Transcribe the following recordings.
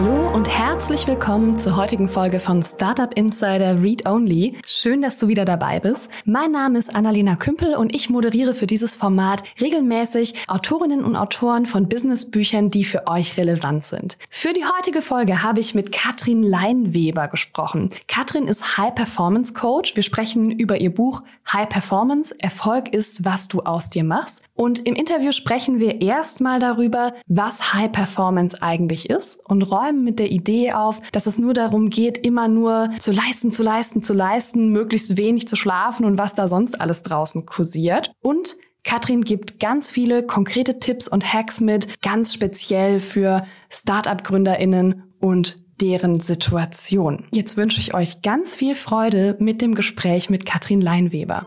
Hallo und herzlich willkommen zur heutigen Folge von Startup Insider Read Only. Schön, dass du wieder dabei bist. Mein Name ist Annalena Kümpel und ich moderiere für dieses Format regelmäßig Autorinnen und Autoren von Businessbüchern, die für euch relevant sind. Für die heutige Folge habe ich mit Katrin Leinweber gesprochen. Katrin ist High Performance Coach. Wir sprechen über ihr Buch High Performance. Erfolg ist, was du aus dir machst. Und im Interview sprechen wir erstmal darüber, was High Performance eigentlich ist und räumen mit der Idee auf, dass es nur darum geht, immer nur zu leisten, zu leisten, zu leisten, möglichst wenig zu schlafen und was da sonst alles draußen kursiert. Und Katrin gibt ganz viele konkrete Tipps und Hacks mit, ganz speziell für Startup-GründerInnen und deren Situation. Jetzt wünsche ich euch ganz viel Freude mit dem Gespräch mit Katrin Leinweber.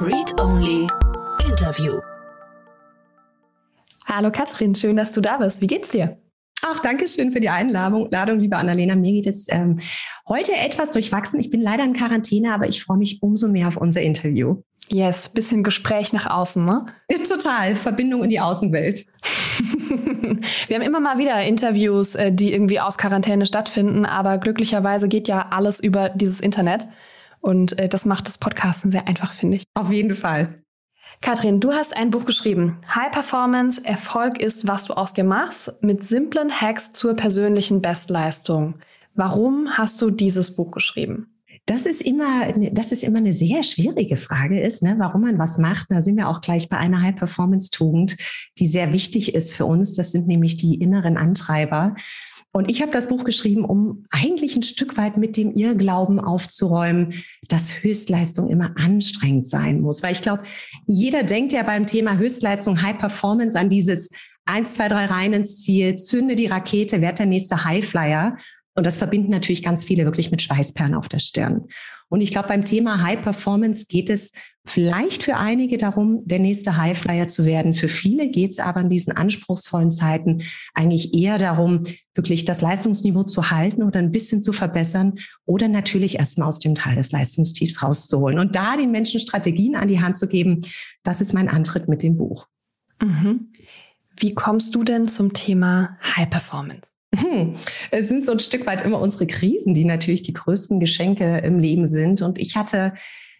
Read Only Interview. Hallo Katrin, schön, dass du da bist. Wie geht's dir? Ach, danke schön für die Einladung, Ladung, liebe Annalena. Mir geht es ähm, heute etwas durchwachsen. Ich bin leider in Quarantäne, aber ich freue mich umso mehr auf unser Interview. Yes, bisschen Gespräch nach außen, ne? Total, Verbindung in die Außenwelt. Wir haben immer mal wieder Interviews, äh, die irgendwie aus Quarantäne stattfinden, aber glücklicherweise geht ja alles über dieses Internet. Und äh, das macht das Podcasten sehr einfach, finde ich. Auf jeden Fall. Katrin, du hast ein Buch geschrieben. High Performance, Erfolg ist, was du aus dir machst, mit simplen Hacks zur persönlichen Bestleistung. Warum hast du dieses Buch geschrieben? Das ist immer, das ist immer eine sehr schwierige Frage ist, ne, warum man was macht. Da sind wir auch gleich bei einer High-Performance-Tugend, die sehr wichtig ist für uns. Das sind nämlich die inneren Antreiber. Und ich habe das Buch geschrieben, um eigentlich ein Stück weit mit dem Irrglauben aufzuräumen, dass Höchstleistung immer anstrengend sein muss. Weil ich glaube, jeder denkt ja beim Thema Höchstleistung, High Performance an dieses eins, zwei, drei rein ins Ziel, zünde die Rakete, werd der nächste Highflyer. Und das verbinden natürlich ganz viele wirklich mit Schweißperlen auf der Stirn. Und ich glaube, beim Thema High Performance geht es vielleicht für einige darum, der nächste Highflyer zu werden. Für viele geht es aber in diesen anspruchsvollen Zeiten eigentlich eher darum, wirklich das Leistungsniveau zu halten oder ein bisschen zu verbessern oder natürlich erstmal aus dem Teil des Leistungstiefs rauszuholen. Und da den Menschen Strategien an die Hand zu geben, das ist mein Antritt mit dem Buch. Mhm. Wie kommst du denn zum Thema High Performance? Hm. Es sind so ein Stück weit immer unsere Krisen, die natürlich die größten Geschenke im Leben sind. Und ich hatte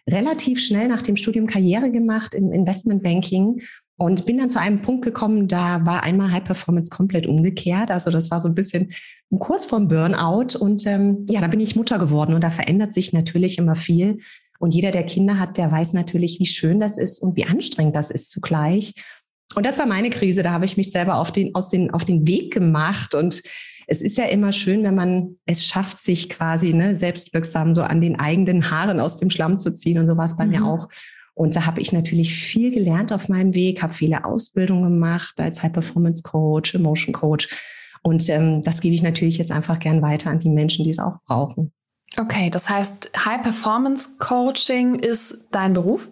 relativ schnell nach dem Studium Karriere gemacht im Investmentbanking und bin dann zu einem Punkt gekommen, da war einmal High Performance komplett umgekehrt. Also das war so ein bisschen kurz vorm Burnout. Und ähm, ja, da bin ich Mutter geworden und da verändert sich natürlich immer viel. Und jeder, der Kinder hat, der weiß natürlich, wie schön das ist und wie anstrengend das ist zugleich. Und das war meine Krise. Da habe ich mich selber auf den, aus den, auf den Weg gemacht. Und es ist ja immer schön, wenn man es schafft, sich quasi ne, selbstwirksam so an den eigenen Haaren aus dem Schlamm zu ziehen. Und so war es bei mhm. mir auch. Und da habe ich natürlich viel gelernt auf meinem Weg, habe viele Ausbildungen gemacht als High Performance Coach, Emotion Coach. Und ähm, das gebe ich natürlich jetzt einfach gern weiter an die Menschen, die es auch brauchen. Okay, das heißt, High Performance Coaching ist dein Beruf?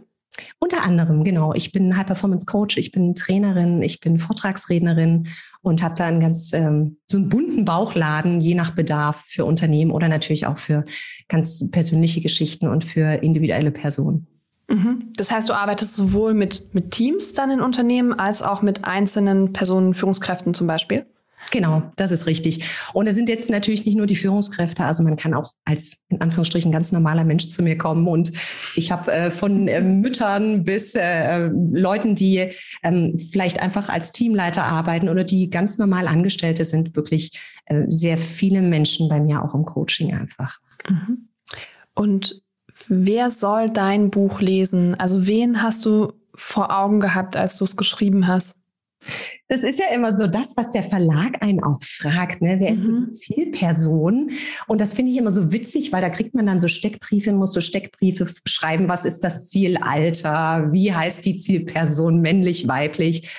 Unter anderem, genau. Ich bin High Performance Coach, ich bin Trainerin, ich bin Vortragsrednerin und habe da einen ganz ähm, so einen bunten Bauchladen, je nach Bedarf für Unternehmen oder natürlich auch für ganz persönliche Geschichten und für individuelle Personen. Mhm. Das heißt, du arbeitest sowohl mit, mit Teams dann in Unternehmen als auch mit einzelnen Personen, Führungskräften zum Beispiel? Genau, das ist richtig. Und es sind jetzt natürlich nicht nur die Führungskräfte, also man kann auch als in Anführungsstrichen ganz normaler Mensch zu mir kommen. Und ich habe äh, von äh, Müttern bis äh, Leuten, die ähm, vielleicht einfach als Teamleiter arbeiten oder die ganz normal Angestellte sind, wirklich äh, sehr viele Menschen bei mir auch im Coaching einfach. Mhm. Und wer soll dein Buch lesen? Also wen hast du vor Augen gehabt, als du es geschrieben hast? Das ist ja immer so das, was der Verlag einen auch fragt. Ne? Wer mhm. ist so die Zielperson? Und das finde ich immer so witzig, weil da kriegt man dann so Steckbriefe, muss so Steckbriefe schreiben. Was ist das Zielalter? Wie heißt die Zielperson? Männlich, weiblich?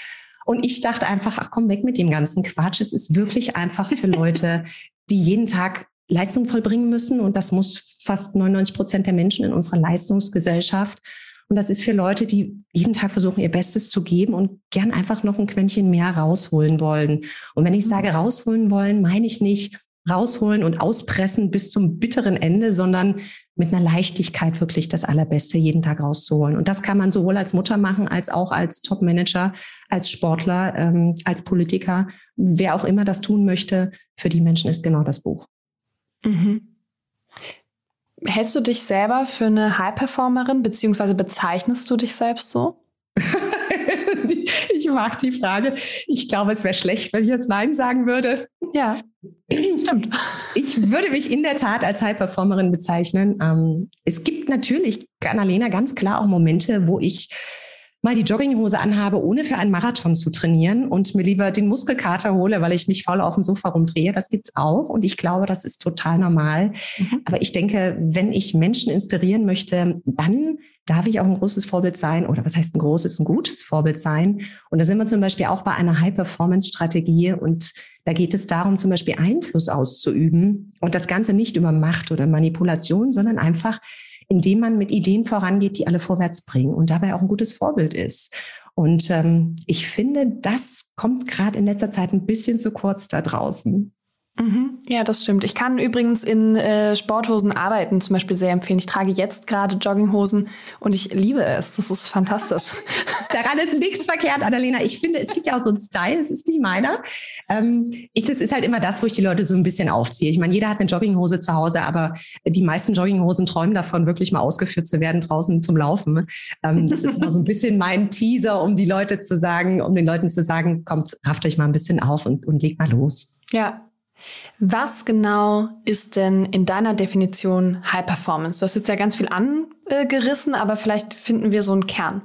Und ich dachte einfach, ach komm weg mit dem ganzen Quatsch. Es ist wirklich einfach für Leute, die jeden Tag Leistung vollbringen müssen. Und das muss fast 99 Prozent der Menschen in unserer Leistungsgesellschaft. Und das ist für Leute, die jeden Tag versuchen, ihr Bestes zu geben und gern einfach noch ein Quäntchen mehr rausholen wollen. Und wenn ich mhm. sage rausholen wollen, meine ich nicht rausholen und auspressen bis zum bitteren Ende, sondern mit einer Leichtigkeit wirklich das Allerbeste jeden Tag rauszuholen. Und das kann man sowohl als Mutter machen, als auch als Top-Manager, als Sportler, ähm, als Politiker. Wer auch immer das tun möchte, für die Menschen ist genau das Buch. Mhm. Hältst du dich selber für eine High-Performerin, beziehungsweise bezeichnest du dich selbst so? ich mag die Frage. Ich glaube, es wäre schlecht, wenn ich jetzt Nein sagen würde. Ja, stimmt. Ich würde mich in der Tat als High-Performerin bezeichnen. Ähm, es gibt natürlich, Annalena, ganz klar auch Momente, wo ich mal die Jogginghose anhabe, ohne für einen Marathon zu trainieren und mir lieber den Muskelkater hole, weil ich mich faul auf dem Sofa rumdrehe. Das gibt's auch und ich glaube, das ist total normal. Mhm. Aber ich denke, wenn ich Menschen inspirieren möchte, dann darf ich auch ein großes Vorbild sein oder was heißt ein großes, ein gutes Vorbild sein. Und da sind wir zum Beispiel auch bei einer High-Performance-Strategie und da geht es darum, zum Beispiel Einfluss auszuüben und das Ganze nicht über Macht oder Manipulation, sondern einfach indem man mit Ideen vorangeht, die alle vorwärts bringen und dabei auch ein gutes Vorbild ist. Und ähm, ich finde, das kommt gerade in letzter Zeit ein bisschen zu kurz da draußen. Mhm. Ja, das stimmt. Ich kann übrigens in äh, Sporthosen arbeiten zum Beispiel sehr empfehlen. Ich trage jetzt gerade Jogginghosen und ich liebe es. Das ist fantastisch. Daran ist nichts verkehrt, Annalena. Ich finde, es gibt ja auch so einen Style, es ist nicht meiner. Ähm, ich, das ist halt immer das, wo ich die Leute so ein bisschen aufziehe. Ich meine, jeder hat eine Jogginghose zu Hause, aber die meisten Jogginghosen träumen davon, wirklich mal ausgeführt zu werden draußen zum Laufen. Ähm, das ist immer so ein bisschen mein Teaser, um die Leute zu sagen, um den Leuten zu sagen, kommt, rafft euch mal ein bisschen auf und, und legt mal los. Ja, was genau ist denn in deiner Definition High Performance? Du hast jetzt ja ganz viel angerissen, aber vielleicht finden wir so einen Kern.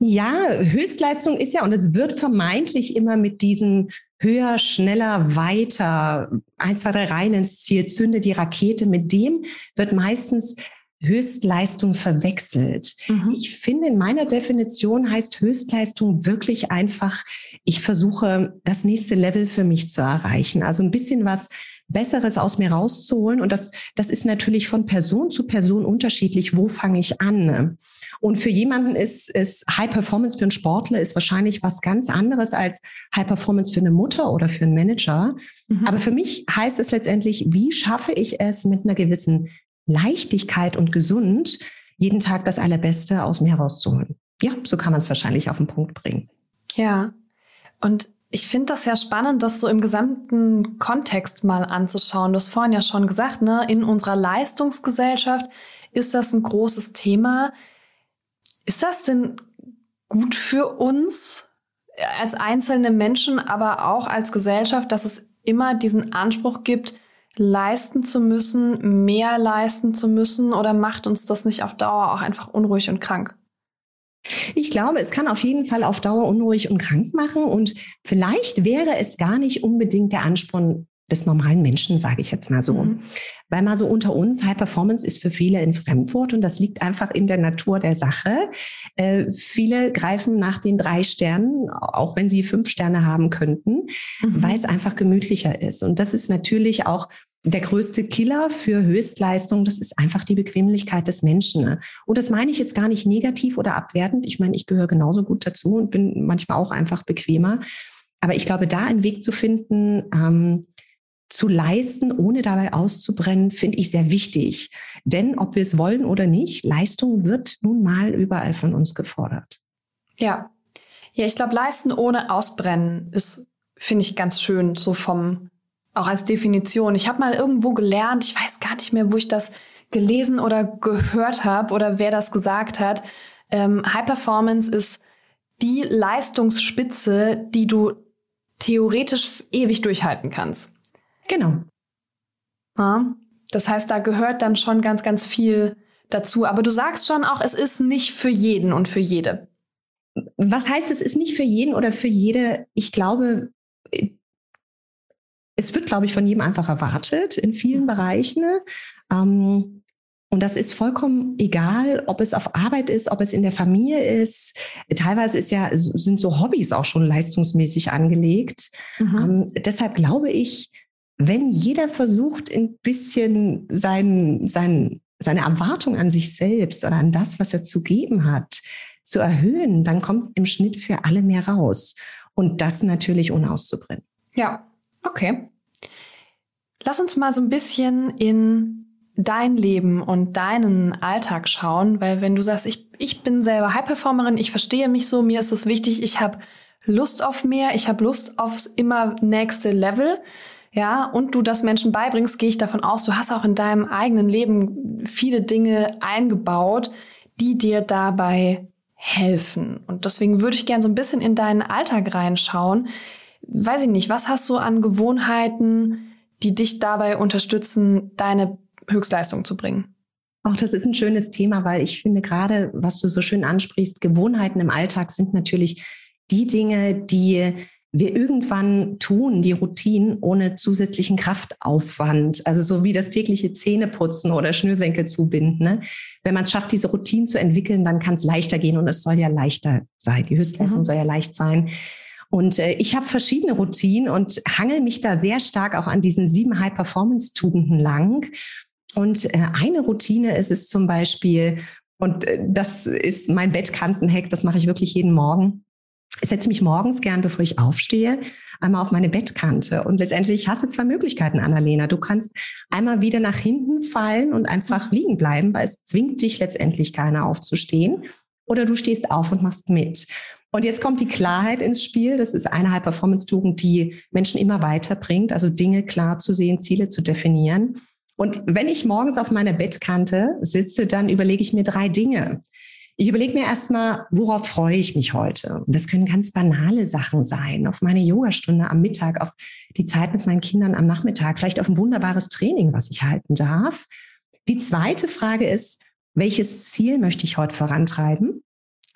Ja, Höchstleistung ist ja, und es wird vermeintlich immer mit diesen höher, schneller, weiter, ein, zwei, drei rein ins Ziel, zünde die Rakete, mit dem wird meistens Höchstleistung verwechselt. Mhm. Ich finde, in meiner Definition heißt Höchstleistung wirklich einfach, ich versuche, das nächste Level für mich zu erreichen. Also ein bisschen was Besseres aus mir rauszuholen. Und das, das ist natürlich von Person zu Person unterschiedlich. Wo fange ich an? Und für jemanden ist, ist High Performance für einen Sportler ist wahrscheinlich was ganz anderes als High Performance für eine Mutter oder für einen Manager. Mhm. Aber für mich heißt es letztendlich, wie schaffe ich es mit einer gewissen Leichtigkeit und gesund, jeden Tag das Allerbeste aus mir herauszuholen. Ja, so kann man es wahrscheinlich auf den Punkt bringen. Ja, und ich finde das ja spannend, das so im gesamten Kontext mal anzuschauen. Du hast vorhin ja schon gesagt, ne, in unserer Leistungsgesellschaft ist das ein großes Thema. Ist das denn gut für uns als einzelne Menschen, aber auch als Gesellschaft, dass es immer diesen Anspruch gibt, leisten zu müssen, mehr leisten zu müssen oder macht uns das nicht auf Dauer auch einfach unruhig und krank? Ich glaube, es kann auf jeden Fall auf Dauer unruhig und krank machen und vielleicht wäre es gar nicht unbedingt der Ansporn des normalen Menschen, sage ich jetzt mal so. Mhm. Weil mal so unter uns, High Performance ist für viele ein Fremdwort und das liegt einfach in der Natur der Sache. Äh, viele greifen nach den drei Sternen, auch wenn sie fünf Sterne haben könnten, mhm. weil es einfach gemütlicher ist. Und das ist natürlich auch der größte Killer für Höchstleistung, das ist einfach die Bequemlichkeit des Menschen. Ne? Und das meine ich jetzt gar nicht negativ oder abwertend. Ich meine, ich gehöre genauso gut dazu und bin manchmal auch einfach bequemer. Aber ich glaube, da einen Weg zu finden, ähm, zu leisten, ohne dabei auszubrennen, finde ich sehr wichtig. Denn ob wir es wollen oder nicht, Leistung wird nun mal überall von uns gefordert. Ja. Ja, ich glaube, leisten ohne ausbrennen ist, finde ich, ganz schön, so vom auch als Definition. Ich habe mal irgendwo gelernt, ich weiß gar nicht mehr, wo ich das gelesen oder gehört habe oder wer das gesagt hat. Ähm, High Performance ist die Leistungsspitze, die du theoretisch ewig durchhalten kannst. Genau. Ja, das heißt, da gehört dann schon ganz, ganz viel dazu. Aber du sagst schon auch, es ist nicht für jeden und für jede. Was heißt, es ist nicht für jeden oder für jede? Ich glaube, es wird, glaube ich, von jedem einfach erwartet in vielen. Bereichen. Ähm, und das ist vollkommen egal, ob es auf Arbeit ist, ob es in der Familie ist. Teilweise ist ja, sind so Hobbys auch schon leistungsmäßig angelegt. Mhm. Ähm, deshalb glaube ich, wenn jeder versucht, ein bisschen sein, sein, seine Erwartung an sich selbst oder an das, was er zu geben hat, zu erhöhen, dann kommt im Schnitt für alle mehr raus. Und das natürlich ohne auszubrennen. Ja, Okay. Lass uns mal so ein bisschen in dein Leben und deinen Alltag schauen, weil wenn du sagst, ich, ich bin selber High-Performerin, ich verstehe mich so, mir ist es wichtig, ich habe Lust auf mehr, ich habe Lust aufs immer nächste Level, ja, und du das Menschen beibringst, gehe ich davon aus, du hast auch in deinem eigenen Leben viele Dinge eingebaut, die dir dabei helfen. Und deswegen würde ich gerne so ein bisschen in deinen Alltag reinschauen. Weiß ich nicht, was hast du an Gewohnheiten, die dich dabei unterstützen, deine Höchstleistung zu bringen? Auch das ist ein schönes Thema, weil ich finde gerade, was du so schön ansprichst, Gewohnheiten im Alltag sind natürlich die Dinge, die wir irgendwann tun, die Routinen ohne zusätzlichen Kraftaufwand. Also so wie das tägliche Zähneputzen oder Schnürsenkel zubinden. Ne? Wenn man es schafft, diese Routinen zu entwickeln, dann kann es leichter gehen und es soll ja leichter sein. Die Höchstleistung mhm. soll ja leicht sein. Und äh, ich habe verschiedene Routinen und hangel mich da sehr stark auch an diesen sieben High-Performance-Tugenden lang. Und äh, eine Routine ist es zum Beispiel, und äh, das ist mein Bettkantenhack, das mache ich wirklich jeden Morgen ich setze mich morgens gern, bevor ich aufstehe, einmal auf meine Bettkante. Und letztendlich hast du zwei Möglichkeiten, Annalena. Du kannst einmal wieder nach hinten fallen und einfach liegen bleiben, weil es zwingt dich letztendlich keiner aufzustehen. Oder du stehst auf und machst mit. Und jetzt kommt die Klarheit ins Spiel. Das ist eine High-Performance-Tugend, die Menschen immer weiterbringt. Also Dinge klar zu sehen, Ziele zu definieren. Und wenn ich morgens auf meiner Bettkante sitze, dann überlege ich mir drei Dinge. Ich überlege mir erstmal, worauf freue ich mich heute? Und das können ganz banale Sachen sein. Auf meine Yogastunde am Mittag, auf die Zeit mit meinen Kindern am Nachmittag, vielleicht auf ein wunderbares Training, was ich halten darf. Die zweite Frage ist, welches Ziel möchte ich heute vorantreiben?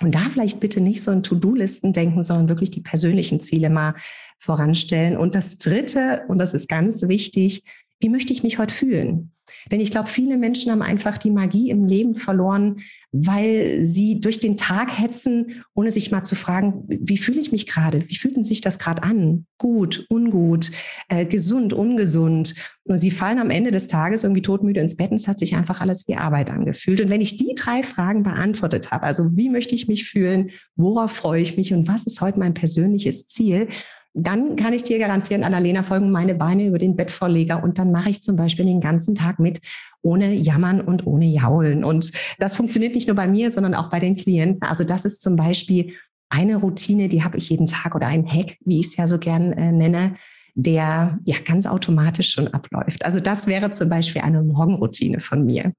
Und da vielleicht bitte nicht so in To-Do-Listen denken, sondern wirklich die persönlichen Ziele mal voranstellen. Und das dritte, und das ist ganz wichtig, wie möchte ich mich heute fühlen? Denn ich glaube, viele Menschen haben einfach die Magie im Leben verloren, weil sie durch den Tag hetzen, ohne sich mal zu fragen, wie fühle ich mich gerade? Wie fühlt sich das gerade an? Gut, ungut, äh, gesund, ungesund. Und sie fallen am Ende des Tages irgendwie todmüde ins Bett und es hat sich einfach alles wie Arbeit angefühlt. Und wenn ich die drei Fragen beantwortet habe, also wie möchte ich mich fühlen, worauf freue ich mich und was ist heute mein persönliches Ziel, dann kann ich dir garantieren, Annalena, folgen meine Beine über den Bettvorleger und dann mache ich zum Beispiel den ganzen Tag mit, ohne Jammern und ohne Jaulen. Und das funktioniert nicht nur bei mir, sondern auch bei den Klienten. Also das ist zum Beispiel eine Routine, die habe ich jeden Tag oder ein Hack, wie ich es ja so gern äh, nenne, der ja ganz automatisch schon abläuft. Also das wäre zum Beispiel eine Morgenroutine von mir.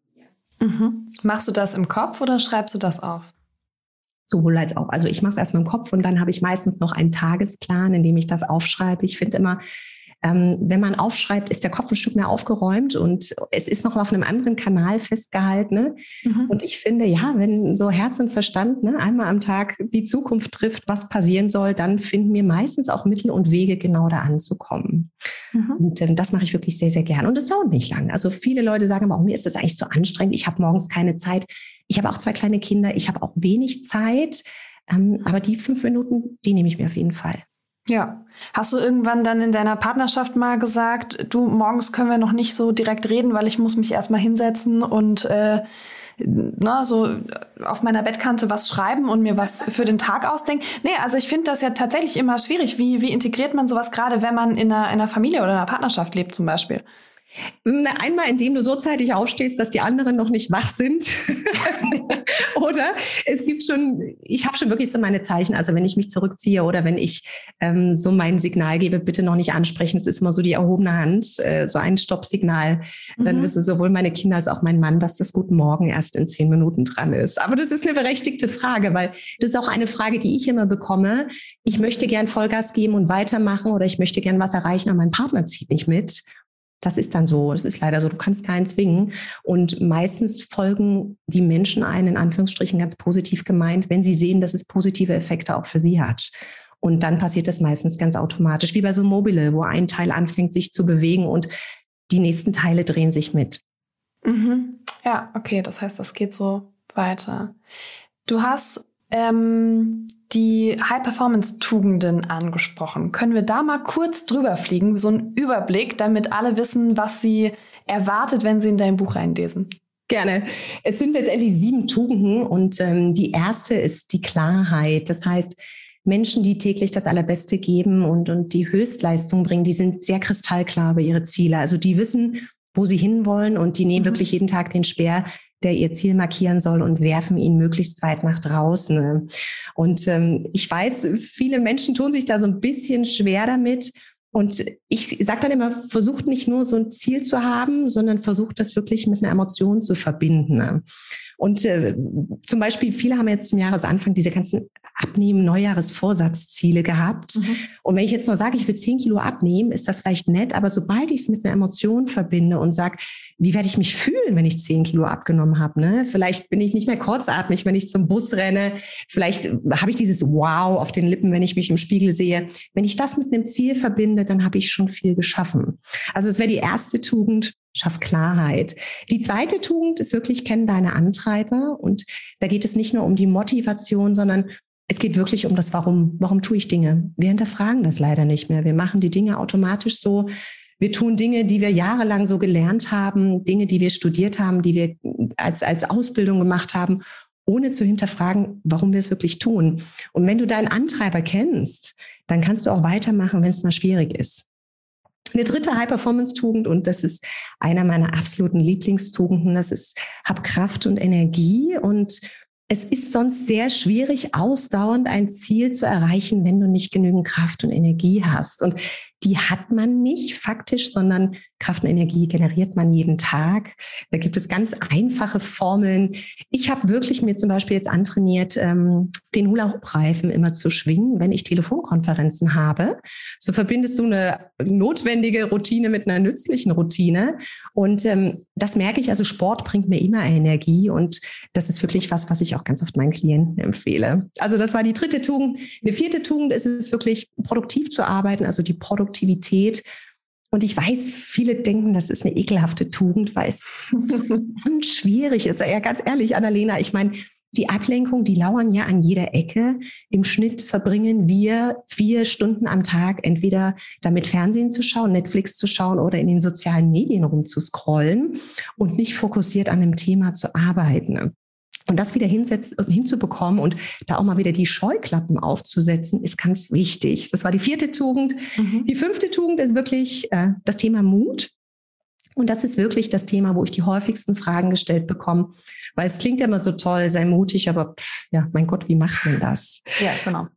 Mhm. Machst du das im Kopf oder schreibst du das auf? Sowohl als auch. Also ich mache es erst mit dem Kopf und dann habe ich meistens noch einen Tagesplan, in dem ich das aufschreibe. Ich finde immer, ähm, wenn man aufschreibt, ist der Kopf ein Stück mehr aufgeräumt und es ist noch auf einem anderen Kanal festgehalten. Ne? Mhm. Und ich finde, ja, wenn so Herz und Verstand ne, einmal am Tag die Zukunft trifft, was passieren soll, dann finden wir meistens auch Mittel und Wege, genau da anzukommen. Mhm. Und ähm, das mache ich wirklich sehr, sehr gern. Und es dauert nicht lang. Also viele Leute sagen aber auch, mir ist das eigentlich zu anstrengend. Ich habe morgens keine Zeit. Ich habe auch zwei kleine Kinder. Ich habe auch wenig Zeit. Ähm, aber die fünf Minuten, die nehme ich mir auf jeden Fall. Ja. Hast du irgendwann dann in deiner Partnerschaft mal gesagt, du, morgens können wir noch nicht so direkt reden, weil ich muss mich erstmal hinsetzen und äh, na, so auf meiner Bettkante was schreiben und mir was für den Tag ausdenken. Nee, also ich finde das ja tatsächlich immer schwierig. Wie, wie integriert man sowas gerade, wenn man in einer, in einer Familie oder einer Partnerschaft lebt zum Beispiel? Einmal, indem du so zeitig aufstehst, dass die anderen noch nicht wach sind. oder es gibt schon, ich habe schon wirklich so meine Zeichen. Also wenn ich mich zurückziehe oder wenn ich ähm, so mein Signal gebe, bitte noch nicht ansprechen. Es ist immer so die erhobene Hand, äh, so ein Stoppsignal. Dann mhm. wissen sowohl meine Kinder als auch mein Mann, dass das Guten Morgen erst in zehn Minuten dran ist. Aber das ist eine berechtigte Frage, weil das ist auch eine Frage, die ich immer bekomme. Ich möchte gern Vollgas geben und weitermachen oder ich möchte gern was erreichen, aber mein Partner zieht nicht mit. Das ist dann so. Das ist leider so. Du kannst keinen zwingen. Und meistens folgen die Menschen einen, in Anführungsstrichen ganz positiv gemeint, wenn sie sehen, dass es positive Effekte auch für sie hat. Und dann passiert das meistens ganz automatisch, wie bei so Mobile, wo ein Teil anfängt, sich zu bewegen und die nächsten Teile drehen sich mit. Mhm. Ja, okay. Das heißt, das geht so weiter. Du hast ähm, die High-Performance-Tugenden angesprochen. Können wir da mal kurz drüber fliegen, so einen Überblick, damit alle wissen, was sie erwartet, wenn sie in dein Buch reinlesen? Gerne. Es sind letztendlich sieben Tugenden und ähm, die erste ist die Klarheit. Das heißt, Menschen, die täglich das Allerbeste geben und, und die Höchstleistung bringen, die sind sehr kristallklar über ihre Ziele. Also die wissen, wo sie hinwollen und die nehmen mhm. wirklich jeden Tag den Speer, der ihr Ziel markieren soll und werfen ihn möglichst weit nach draußen. Und ähm, ich weiß, viele Menschen tun sich da so ein bisschen schwer damit. Und ich sage dann immer, versucht nicht nur so ein Ziel zu haben, sondern versucht das wirklich mit einer Emotion zu verbinden. Und äh, zum Beispiel, viele haben jetzt zum Jahresanfang diese ganzen Abnehmen, Neujahresvorsatzziele gehabt. Mhm. Und wenn ich jetzt nur sage, ich will zehn Kilo abnehmen, ist das vielleicht nett, aber sobald ich es mit einer Emotion verbinde und sage, wie werde ich mich fühlen, wenn ich zehn Kilo abgenommen habe? Ne? Vielleicht bin ich nicht mehr kurzatmig, wenn ich zum Bus renne. Vielleicht habe ich dieses Wow auf den Lippen, wenn ich mich im Spiegel sehe. Wenn ich das mit einem Ziel verbinde, dann habe ich schon viel geschaffen. Also es wäre die erste Tugend, schaff Klarheit. Die zweite Tugend ist wirklich, kennen deine Antreiber. Und da geht es nicht nur um die Motivation, sondern es geht wirklich um das Warum. Warum tue ich Dinge? Wir hinterfragen das leider nicht mehr. Wir machen die Dinge automatisch so. Wir tun Dinge, die wir jahrelang so gelernt haben, Dinge, die wir studiert haben, die wir als, als Ausbildung gemacht haben, ohne zu hinterfragen, warum wir es wirklich tun. Und wenn du deinen Antreiber kennst, dann kannst du auch weitermachen, wenn es mal schwierig ist. Eine dritte High-Performance-Tugend, und das ist einer meiner absoluten Lieblingstugenden, das ist, hab Kraft und Energie und es ist sonst sehr schwierig, ausdauernd ein Ziel zu erreichen, wenn du nicht genügend Kraft und Energie hast. Und die hat man nicht faktisch, sondern Kraft und Energie generiert man jeden Tag. Da gibt es ganz einfache Formeln. Ich habe wirklich mir zum Beispiel jetzt antrainiert, ähm, den Hula-Hoop-Reifen immer zu schwingen, wenn ich Telefonkonferenzen habe. So verbindest du eine notwendige Routine mit einer nützlichen Routine. Und ähm, das merke ich, also Sport bringt mir immer Energie und das ist wirklich was, was ich auch ganz oft meinen Klienten empfehle. Also das war die dritte Tugend. Eine vierte Tugend ist es wirklich, produktiv zu arbeiten, also die Produktivität Produktivität. Und ich weiß, viele denken, das ist eine ekelhafte Tugend, weil es ganz schwierig ist. Ja, ganz ehrlich, Annalena, ich meine, die Ablenkung, die lauern ja an jeder Ecke. Im Schnitt verbringen wir vier Stunden am Tag entweder damit Fernsehen zu schauen, Netflix zu schauen oder in den sozialen Medien rumzuscrollen und nicht fokussiert an dem Thema zu arbeiten. Und das wieder hinzubekommen und da auch mal wieder die Scheuklappen aufzusetzen, ist ganz wichtig. Das war die vierte Tugend. Mhm. Die fünfte Tugend ist wirklich äh, das Thema Mut. Und das ist wirklich das Thema, wo ich die häufigsten Fragen gestellt bekomme, weil es klingt ja immer so toll, sei mutig, aber pff, ja, mein Gott, wie macht man das? Ja, genau.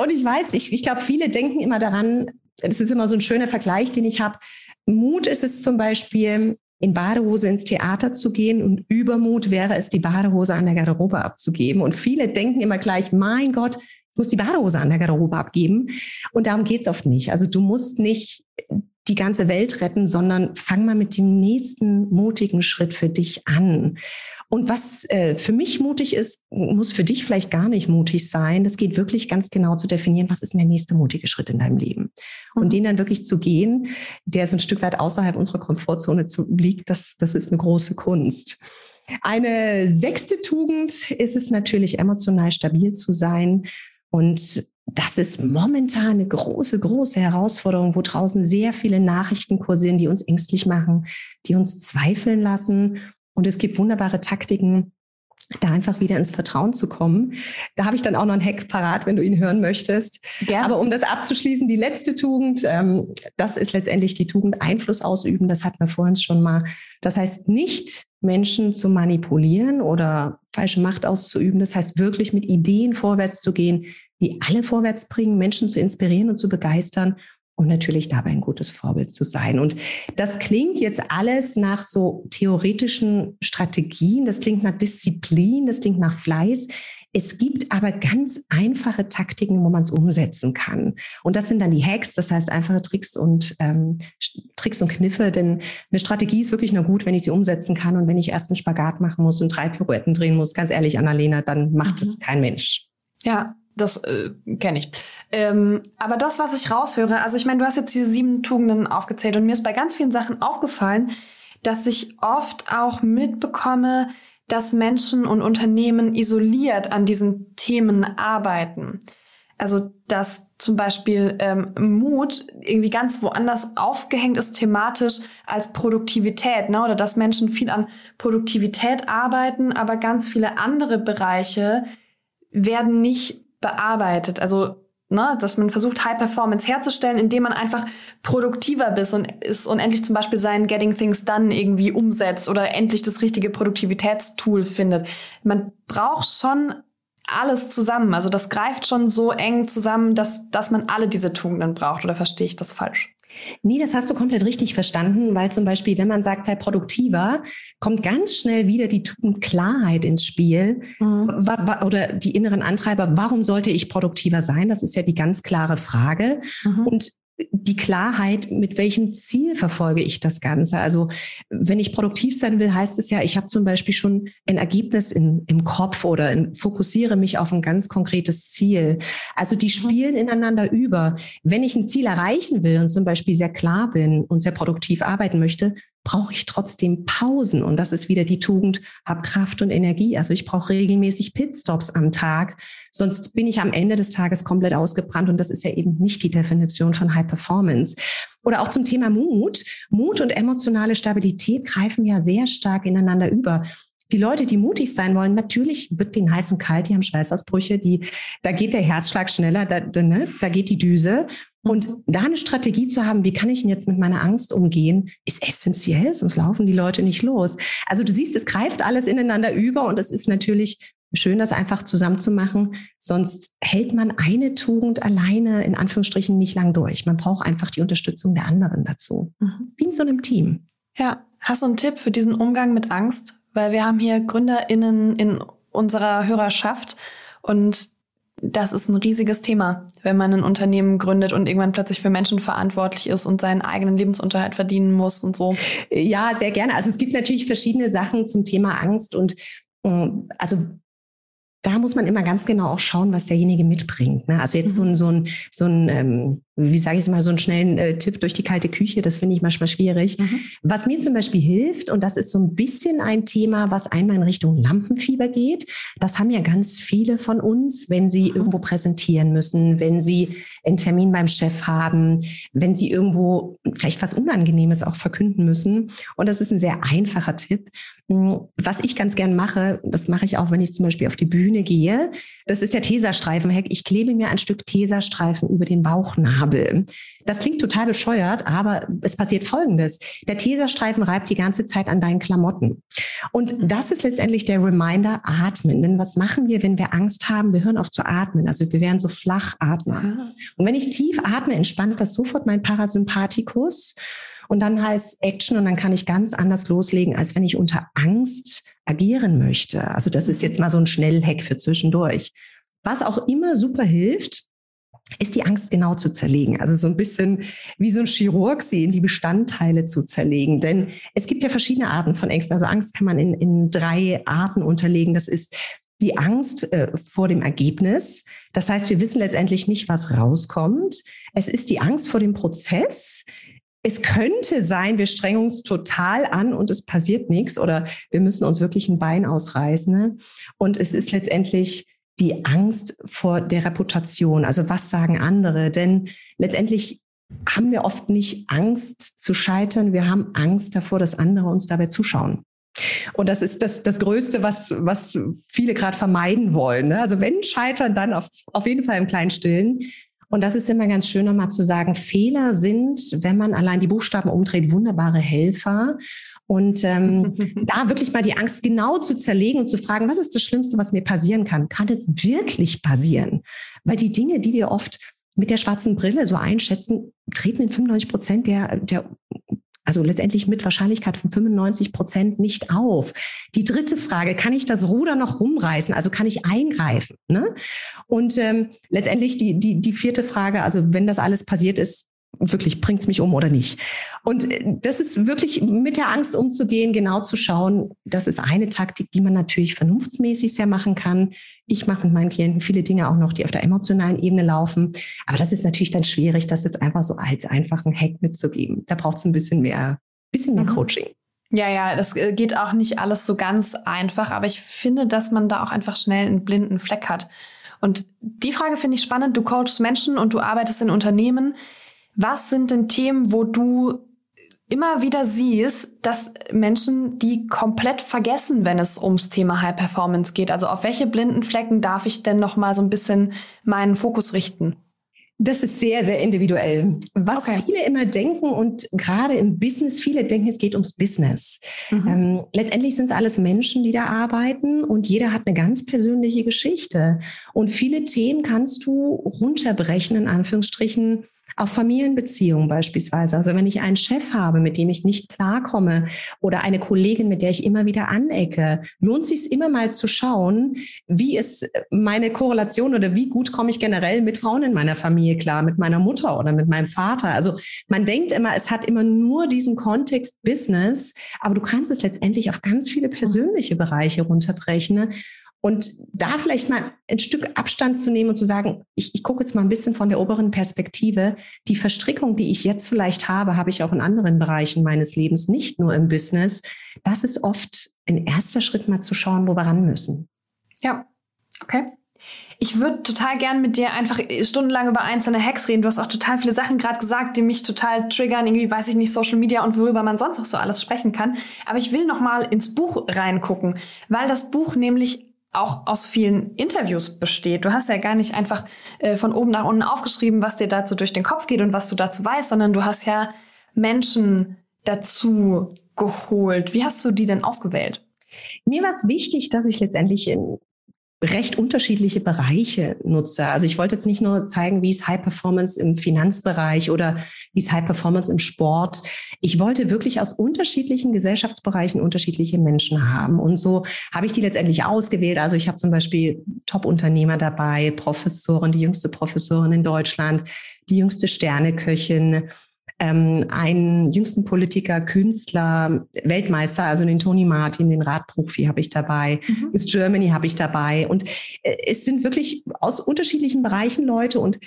Und ich weiß, ich, ich glaube, viele denken immer daran, das ist immer so ein schöner Vergleich, den ich habe. Mut ist es zum Beispiel, in Badehose ins Theater zu gehen und Übermut wäre es, die Badehose an der Garderobe abzugeben. Und viele denken immer gleich, mein Gott, ich muss die Badehose an der Garderobe abgeben. Und darum geht's oft nicht. Also du musst nicht die ganze Welt retten, sondern fang mal mit dem nächsten mutigen Schritt für dich an. Und was äh, für mich mutig ist, muss für dich vielleicht gar nicht mutig sein. Das geht wirklich ganz genau zu definieren, was ist der nächste mutige Schritt in deinem Leben. Und mhm. den dann wirklich zu gehen, der so ein Stück weit außerhalb unserer Komfortzone zu, liegt, das, das ist eine große Kunst. Eine sechste Tugend ist es natürlich, emotional stabil zu sein. Und das ist momentan eine große, große Herausforderung, wo draußen sehr viele Nachrichten kursieren, die uns ängstlich machen, die uns zweifeln lassen. Und es gibt wunderbare Taktiken, da einfach wieder ins Vertrauen zu kommen. Da habe ich dann auch noch einen Hack parat, wenn du ihn hören möchtest. Gerne. Aber um das abzuschließen, die letzte Tugend, ähm, das ist letztendlich die Tugend Einfluss ausüben. Das hatten wir vorhin schon mal. Das heißt nicht Menschen zu manipulieren oder falsche Macht auszuüben. Das heißt wirklich mit Ideen vorwärts zu gehen, die alle vorwärts bringen, Menschen zu inspirieren und zu begeistern und natürlich dabei ein gutes Vorbild zu sein. Und das klingt jetzt alles nach so theoretischen Strategien, das klingt nach Disziplin, das klingt nach Fleiß. Es gibt aber ganz einfache Taktiken, wo man es umsetzen kann. Und das sind dann die Hacks, das heißt einfache Tricks und ähm, Tricks und Kniffe. Denn eine Strategie ist wirklich nur gut, wenn ich sie umsetzen kann. Und wenn ich erst einen Spagat machen muss und drei Pirouetten drehen muss, ganz ehrlich, Annalena, dann macht mhm. es kein Mensch. Ja, das äh, kenne ich. Ähm, aber das, was ich raushöre, also ich meine, du hast jetzt diese sieben Tugenden aufgezählt und mir ist bei ganz vielen Sachen aufgefallen, dass ich oft auch mitbekomme, dass Menschen und Unternehmen isoliert an diesen Themen arbeiten. Also dass zum Beispiel ähm, Mut irgendwie ganz woanders aufgehängt ist thematisch als Produktivität, ne? oder dass Menschen viel an Produktivität arbeiten, aber ganz viele andere Bereiche werden nicht bearbeitet. Also ne, dass man versucht, High Performance herzustellen, indem man einfach produktiver bist und ist und endlich zum Beispiel sein Getting Things Done irgendwie umsetzt oder endlich das richtige Produktivitätstool findet. Man braucht schon alles zusammen. Also das greift schon so eng zusammen, dass, dass man alle diese Tugenden braucht. Oder verstehe ich das falsch? Nee, das hast du komplett richtig verstanden, weil zum Beispiel, wenn man sagt, sei produktiver, kommt ganz schnell wieder die Klarheit ins Spiel mhm. oder die inneren Antreiber. Warum sollte ich produktiver sein? Das ist ja die ganz klare Frage. Mhm. Und die Klarheit, mit welchem Ziel verfolge ich das Ganze. Also wenn ich produktiv sein will, heißt es ja, ich habe zum Beispiel schon ein Ergebnis in, im Kopf oder in, fokussiere mich auf ein ganz konkretes Ziel. Also die spielen ineinander über. Wenn ich ein Ziel erreichen will und zum Beispiel sehr klar bin und sehr produktiv arbeiten möchte, brauche ich trotzdem Pausen. Und das ist wieder die Tugend, hab Kraft und Energie. Also ich brauche regelmäßig Pitstops am Tag. Sonst bin ich am Ende des Tages komplett ausgebrannt. Und das ist ja eben nicht die Definition von High Performance. Oder auch zum Thema Mut. Mut und emotionale Stabilität greifen ja sehr stark ineinander über die Leute, die mutig sein wollen, natürlich wird denen heiß und kalt, die haben Schweißausbrüche, die, da geht der Herzschlag schneller, da, da, ne, da geht die Düse. Und da eine Strategie zu haben, wie kann ich denn jetzt mit meiner Angst umgehen, ist essentiell, sonst laufen die Leute nicht los. Also du siehst, es greift alles ineinander über und es ist natürlich schön, das einfach zusammenzumachen. Sonst hält man eine Tugend alleine in Anführungsstrichen nicht lang durch. Man braucht einfach die Unterstützung der anderen dazu. Mhm. Wie in so einem Team. Ja, hast du einen Tipp für diesen Umgang mit Angst? Weil wir haben hier GründerInnen in unserer Hörerschaft und das ist ein riesiges Thema, wenn man ein Unternehmen gründet und irgendwann plötzlich für Menschen verantwortlich ist und seinen eigenen Lebensunterhalt verdienen muss und so. Ja, sehr gerne. Also es gibt natürlich verschiedene Sachen zum Thema Angst und äh, also da muss man immer ganz genau auch schauen, was derjenige mitbringt. Ne? Also jetzt so mhm. ein, so ein, so ein ähm, wie sage ich es mal, so einen schnellen äh, Tipp durch die kalte Küche, das finde ich manchmal schwierig. Mhm. Was mir zum Beispiel hilft, und das ist so ein bisschen ein Thema, was einmal in Richtung Lampenfieber geht, das haben ja ganz viele von uns, wenn sie mhm. irgendwo präsentieren müssen, wenn sie einen Termin beim Chef haben, wenn sie irgendwo vielleicht was Unangenehmes auch verkünden müssen. Und das ist ein sehr einfacher Tipp. Hm, was ich ganz gern mache, das mache ich auch, wenn ich zum Beispiel auf die Bühne gehe, das ist der Tesastreifenhack. Ich klebe mir ein Stück Tesastreifen über den Bauchnabel. Das klingt total bescheuert, aber es passiert Folgendes. Der Teserstreifen reibt die ganze Zeit an deinen Klamotten. Und das ist letztendlich der Reminder, atmen. Denn was machen wir, wenn wir Angst haben? Wir hören auf zu atmen. Also wir werden so flach atmen. Ah. Und wenn ich tief atme, entspannt das sofort mein Parasympathikus. Und dann heißt Action und dann kann ich ganz anders loslegen, als wenn ich unter Angst agieren möchte. Also das ist jetzt mal so ein Schnellhack für zwischendurch. Was auch immer super hilft, ist die Angst genau zu zerlegen. Also so ein bisschen wie so ein Chirurg sie in die Bestandteile zu zerlegen. Denn es gibt ja verschiedene Arten von Ängsten. Also Angst kann man in, in drei Arten unterlegen. Das ist die Angst äh, vor dem Ergebnis. Das heißt, wir wissen letztendlich nicht, was rauskommt. Es ist die Angst vor dem Prozess. Es könnte sein, wir strengen uns total an und es passiert nichts oder wir müssen uns wirklich ein Bein ausreißen. Ne? Und es ist letztendlich die Angst vor der Reputation. Also was sagen andere? Denn letztendlich haben wir oft nicht Angst zu scheitern. Wir haben Angst davor, dass andere uns dabei zuschauen. Und das ist das, das Größte, was, was viele gerade vermeiden wollen. Ne? Also wenn scheitern, dann auf, auf jeden Fall im kleinen Stillen. Und das ist immer ganz schön, nochmal zu sagen, Fehler sind, wenn man allein die Buchstaben umdreht, wunderbare Helfer. Und ähm, da wirklich mal die Angst genau zu zerlegen und zu fragen, was ist das Schlimmste, was mir passieren kann? Kann es wirklich passieren? Weil die Dinge, die wir oft mit der schwarzen Brille so einschätzen, treten in 95 Prozent der, der also letztendlich mit Wahrscheinlichkeit von 95 Prozent nicht auf. Die dritte Frage, kann ich das Ruder noch rumreißen? Also kann ich eingreifen? Ne? Und ähm, letztendlich die, die, die vierte Frage, also wenn das alles passiert ist, wirklich bringt es mich um oder nicht. Und äh, das ist wirklich mit der Angst umzugehen, genau zu schauen. Das ist eine Taktik, die man natürlich vernunftsmäßig sehr machen kann. Ich mache mit meinen Klienten viele Dinge auch noch, die auf der emotionalen Ebene laufen. Aber das ist natürlich dann schwierig, das jetzt einfach so als einfachen Hack mitzugeben. Da braucht es ein bisschen mehr, bisschen mehr mhm. Coaching. Ja, ja, das äh, geht auch nicht alles so ganz einfach, aber ich finde, dass man da auch einfach schnell einen blinden Fleck hat. Und die Frage finde ich spannend. Du coachst Menschen und du arbeitest in Unternehmen. Was sind denn Themen, wo du immer wieder siehst, dass Menschen die komplett vergessen, wenn es ums Thema High Performance geht? Also auf welche blinden Flecken darf ich denn noch mal so ein bisschen meinen Fokus richten? Das ist sehr, sehr individuell. Was okay. viele immer denken und gerade im Business, viele denken, es geht ums Business. Mhm. Ähm, letztendlich sind es alles Menschen, die da arbeiten und jeder hat eine ganz persönliche Geschichte. Und viele Themen kannst du runterbrechen, in Anführungsstrichen, auf Familienbeziehungen beispielsweise. Also wenn ich einen Chef habe, mit dem ich nicht klarkomme oder eine Kollegin, mit der ich immer wieder anecke, lohnt sich immer mal zu schauen, wie ist meine Korrelation oder wie gut komme ich generell mit Frauen in meiner Familie klar, mit meiner Mutter oder mit meinem Vater. Also man denkt immer, es hat immer nur diesen Kontext Business, aber du kannst es letztendlich auf ganz viele persönliche Bereiche runterbrechen. Ne? Und da vielleicht mal ein Stück Abstand zu nehmen und zu sagen, ich, ich gucke jetzt mal ein bisschen von der oberen Perspektive. Die Verstrickung, die ich jetzt vielleicht habe, habe ich auch in anderen Bereichen meines Lebens, nicht nur im Business. Das ist oft ein erster Schritt mal zu schauen, wo wir ran müssen. Ja, okay. Ich würde total gern mit dir einfach stundenlang über einzelne Hacks reden. Du hast auch total viele Sachen gerade gesagt, die mich total triggern. Irgendwie weiß ich nicht, Social Media und worüber man sonst auch so alles sprechen kann. Aber ich will noch mal ins Buch reingucken, weil das Buch nämlich auch aus vielen Interviews besteht. Du hast ja gar nicht einfach äh, von oben nach unten aufgeschrieben, was dir dazu durch den Kopf geht und was du dazu weißt, sondern du hast ja Menschen dazu geholt. Wie hast du die denn ausgewählt? Mir war es wichtig, dass ich letztendlich in recht unterschiedliche Bereiche nutze. Also ich wollte jetzt nicht nur zeigen, wie es High Performance im Finanzbereich oder wie es High Performance im Sport. Ich wollte wirklich aus unterschiedlichen Gesellschaftsbereichen unterschiedliche Menschen haben. Und so habe ich die letztendlich ausgewählt. Also ich habe zum Beispiel Top-Unternehmer dabei, Professorin, die jüngste Professorin in Deutschland, die jüngste Sterneköchin, ähm, einen jüngsten Politiker, Künstler, Weltmeister, also den Tony Martin, den Radprofi habe ich dabei, mhm. Miss Germany habe ich dabei. Und äh, es sind wirklich aus unterschiedlichen Bereichen Leute. Und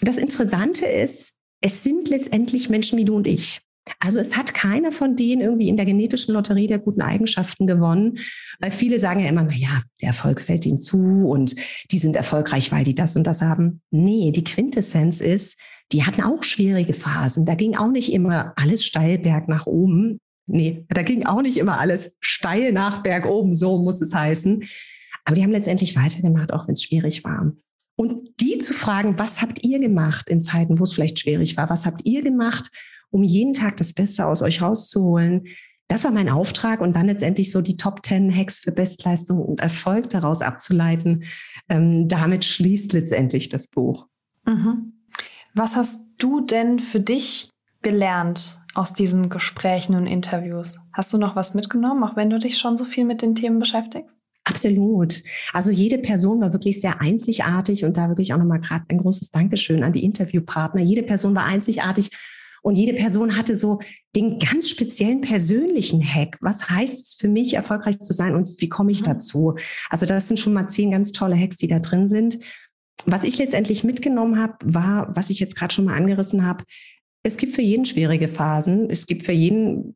das Interessante ist, es sind letztendlich Menschen wie du und ich. Also es hat keiner von denen irgendwie in der genetischen Lotterie der guten Eigenschaften gewonnen, weil viele sagen ja immer, na ja, der Erfolg fällt ihnen zu und die sind erfolgreich, weil die das und das haben. Nee, die Quintessenz ist, die hatten auch schwierige Phasen. Da ging auch nicht immer alles steil berg nach oben. Nee, da ging auch nicht immer alles steil nach berg oben, so muss es heißen. Aber die haben letztendlich weitergemacht, auch wenn es schwierig war. Und die zu fragen, was habt ihr gemacht in Zeiten, wo es vielleicht schwierig war? Was habt ihr gemacht, um jeden Tag das Beste aus euch rauszuholen? Das war mein Auftrag und dann letztendlich so die Top 10 Hacks für Bestleistung und Erfolg daraus abzuleiten. Ähm, damit schließt letztendlich das Buch. Mhm. Was hast du denn für dich gelernt aus diesen Gesprächen und Interviews? Hast du noch was mitgenommen, auch wenn du dich schon so viel mit den Themen beschäftigst? Absolut. Also jede Person war wirklich sehr einzigartig und da wirklich auch nochmal gerade ein großes Dankeschön an die Interviewpartner. Jede Person war einzigartig und jede Person hatte so den ganz speziellen persönlichen Hack. Was heißt es für mich, erfolgreich zu sein und wie komme ich mhm. dazu? Also das sind schon mal zehn ganz tolle Hacks, die da drin sind was ich letztendlich mitgenommen habe, war, was ich jetzt gerade schon mal angerissen habe, es gibt für jeden schwierige Phasen. Es gibt für jeden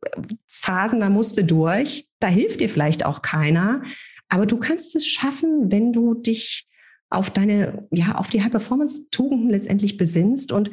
Phasen, da musst du durch. Da hilft dir vielleicht auch keiner. Aber du kannst es schaffen, wenn du dich auf deine, ja, auf die High-Performance-Tugenden letztendlich besinnst und